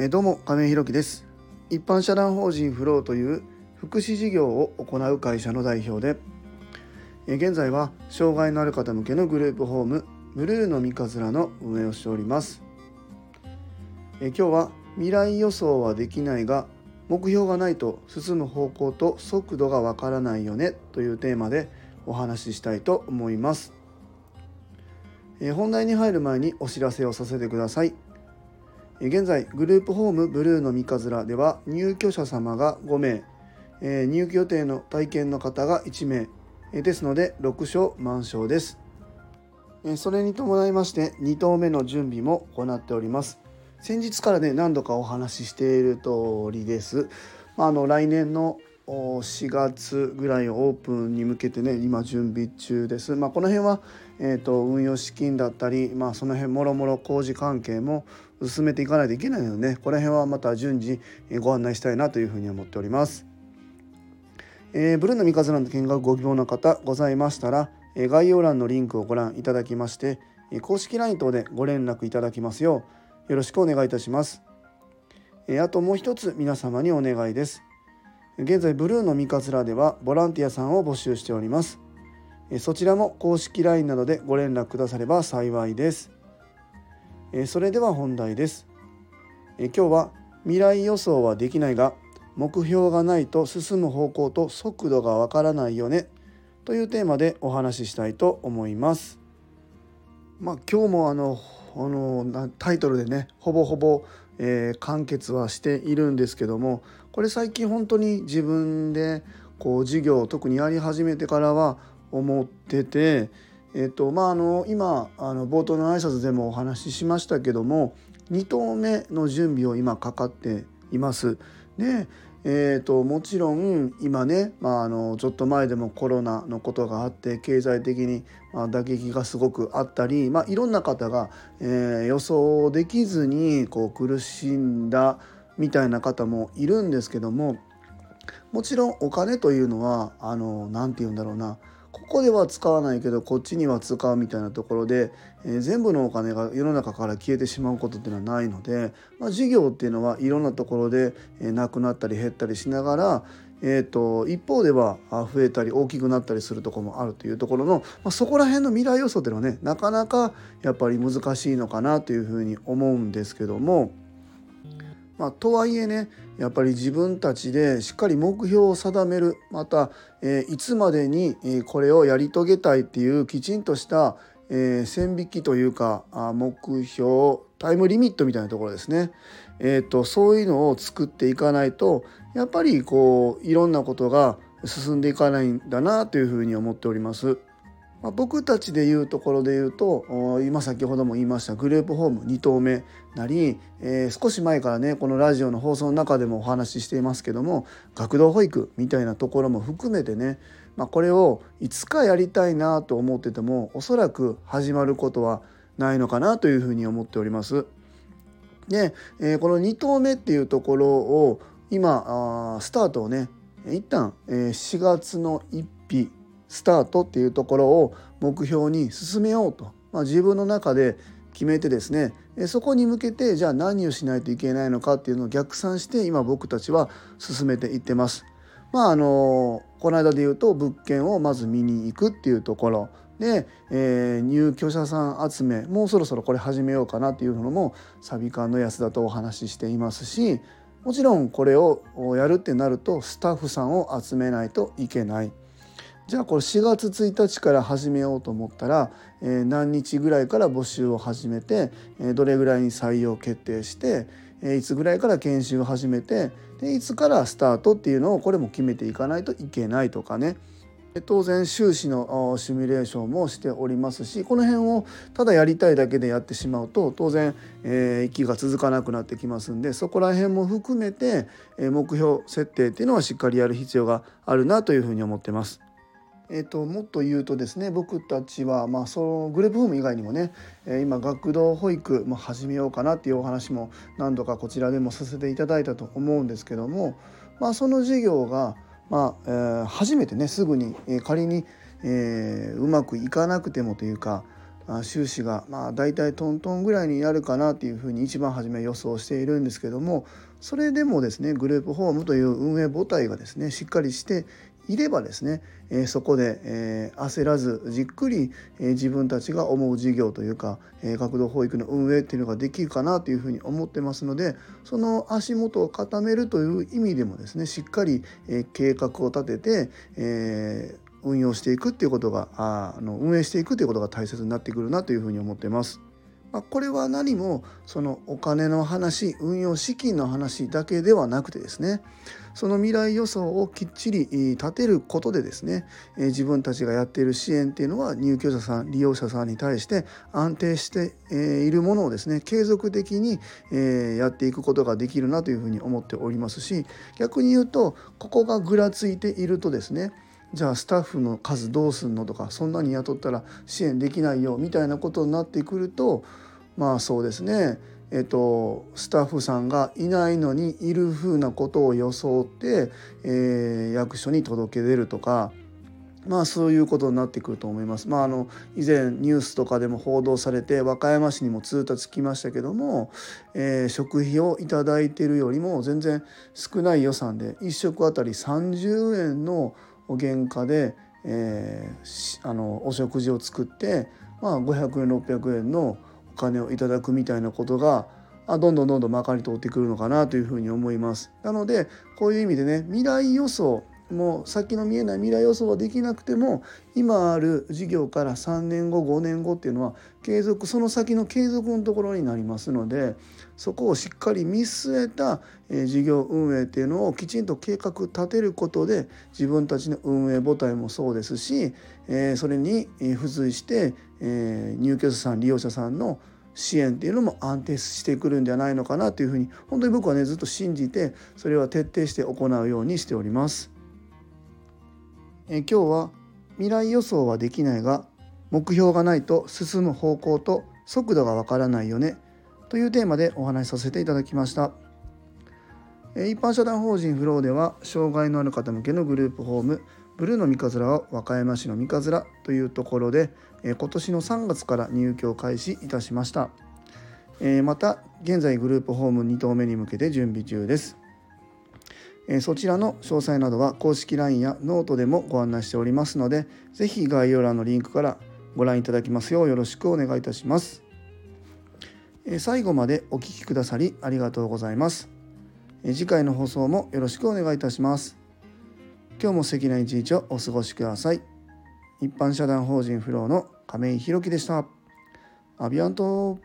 え、どうも亀井弘樹です。一般社団法人フローという福祉事業を行う会社の代表で、え、現在は障害のある方向けのグループホームブルーの三日面の運営をしております、え、今日は未来予想はできないが目標がないと進む方向と速度がわからないよねというテーマでお話ししたいと思います。本題に入る前にお知らせをさせてください。現在グループホームブルーの三日面では入居者様が5名入居予定の体験の方が1名ですので6床満床です。それに伴いまして2棟目の準備も行っております。先日からね何度かお話ししている通りです、まあ、あの来年の4月ぐらいオープンに向けてね今準備中です。まあ、この辺は、えーと、運用資金だったり、まあ、その辺もろもろ工事関係も進めていかないといけないので、ね、この辺はまた順次ご案内したいなというふうに思っております。えー、ブルーの三日面の見学ご希望の方ございましたら、え、概要欄のリンクをご覧いただきまして、え公式 LINE 等でご連絡いただきますようよろしくお願いいたします。えあともう一つ皆様にお願いです。現在ブルーの三日面ではボランティアさんを募集しておりますそちらも公式 LINE などでご連絡くだされば幸いですえそれでは本題です。え今日は未来予想はできないが目標がないと進む方向と速度がわからないよねというテーマでお話ししたいと思います。まあ今日もあのあのタイトルでねほぼほぼ、えー、完結はしているんですけどもこれ最近本当に自分でこう授業を特にやり始めてからは思ってて、えーとまあ、あの今あの冒頭の挨拶でもお話ししましたけども2投目の準備を今かかっています。でえーと、もちろん今ね、まあ、あのちょっと前でもコロナのことがあって経済的に打撃がすごくあったり、まあ、いろんな方が、えー、予想できずにこう苦しんだみたいな方もいるんですけどももちろんお金というのは何て言うんだろうなこでは使わないけどこっちには使うみたいなところで、えー、全部のお金が世の中から消えてしまうことっていうのはないので、まあ、事業っていうのはいろんなところで、えー、なくなったり減ったりしながら、えーと、一方では増えたり大きくなったりするとこもあるというところの、まあ、そこら辺の未来予想っていうのはねなかなかやっぱり難しいのかなというふうに思うんですけども。まあ、とはいえねやっぱり自分たちでしっかり目標を定めるまた、えー、いつまでにこれをやり遂げたいっていうきちんとした、えー、線引きというかあ目標タイムリミットみたいなところですね、えーと、そういうのを作っていかないとやっぱりこういろんなことが進んでいかないんだなというふうに思っております。まあ、僕たちでいうところで言うと今先ほども言いましたグループホーム2棟目なり、えー、少し前からねこのラジオの放送の中でもお話ししていますけども学童保育みたいなところも含めてね、まあ、これをいつかやりたいなと思っててもおそらく始まることはないのかなというふうに思っております。で、えー、この2棟目っていうところを今あスタートをね一旦、えー、4月の1日スタートっていうところを目標に進めようと、まあ、自分の中で決めてですねそこに向けてじゃあ何をしないといけないのかっていうのを逆算して今僕たちは進めていってます。まああのこの間で言うと物件をまず見に行くっていうところで、えー、入居者さん集めもうそろそろこれ始めようかなっていうのもサビ館の安田とお話ししていますしもちろんこれをやるってなるとスタッフさんを集めないといけない。じゃあこれ4月1日から始めようと思ったら、えー、何日ぐらいから募集を始めて、えー、どれぐらいに採用決定して、えー、いつぐらいから研修を始めてでいつからスタートっていうのをこれも決めていかないといけないとかね当然収支のシミュレーションもしておりますしこの辺をただやりたいだけでやってしまうと当然、えー、息が続かなくなってきますんでそこら辺も含めて、え目標設定っていうのはしっかりやる必要があるなというふうに思ってます。えーと、もっと言うとですね僕たちは、まあ、そのグループホーム以外にもね、え今学童保育も始めようかなっていうお話も何度かこちらでもさせていただいたと思うんですけども、まあ、その事業が、まあえー、初めてねすぐに、え、仮に、えー、うまくいかなくてもというか収支がまあ大体トントンぐらいになるかなっていうふうに一番初め予想しているんですけどもそれでもですねグループホームという運営母体がですねしっかりしていればですね、え、そこで、え、焦らずじっくり、え、自分たちが思う事業というか、え、学童保育の運営っていうのができるかなというふうに思ってますのでその足元を固めるという意味でもですねしっかり、え、計画を立てて、え、運用していくっていうことがあの運営していくということが大切になってくるなというふうに思ってます。まあ、これは何もそのお金の話運用資金の話だけではなくてですねその未来予想をきっちり立てることでですね自分たちがやっている支援っていうのは入居者さん利用者さんに対して安定しているものをですね継続的にやっていくことができるなというふうに思っておりますし逆に言うとここがぐらついているとですねじゃあスタッフの数どうすんのとかそんなに雇ったら支援できないよみたいなことになってくるとまあそうですねえっと、スタッフさんがいないのにいるふうなことを装って、えー、役所に届け出るとかまあそういうことになってくると思います。まああの以前ニュースとかでも報道されて和歌山市にも通達来ましたけども、えー、食費を頂いてるよりも全然少ない予算で1食あたり30円の原価で、えー、あのお食事を作って、まあ、500円600円のお金をいただくみたいなことがあどんどんどんどんまかり通ってくるのかなというふうに思います。なのでこういう意味でね未来予想もう先の見えない未来予想はできなくても今ある事業から3年後5年後っていうのは継続その先の継続のところになりますのでそこをしっかり見据えた事業運営っていうのをきちんと計画立てることで自分たちの運営母体もそうですしそれに付随して入居者さん利用者さんの支援っていうのも安定してくるんじゃないのかなというふうに本当に僕はねずっと信じてそれは徹底して行うようにしております。え今日は未来予想はできないが目標がないと進む方向と速度がわからないよねというテーマでお話しさせていただきました。一般社団法人フローでは障害のある方向けのグループホームブルーの三日面は和歌山市の三日面というところで今年の3月から入居を開始いたしました。また現在グループホーム2棟目に向けて準備中です。えそちらの詳細などは公式 LINE やノートでもご案内しておりますので是非概要欄のリンクからご覧いただきますようよろしくお願いいたします。え最後までお聴きくださりありがとうございます。え次回の放送もよろしくお願いいたします。今日も素敵な一日をお過ごしください。一般社団法人フローの亀井宏樹でした。 À bientôt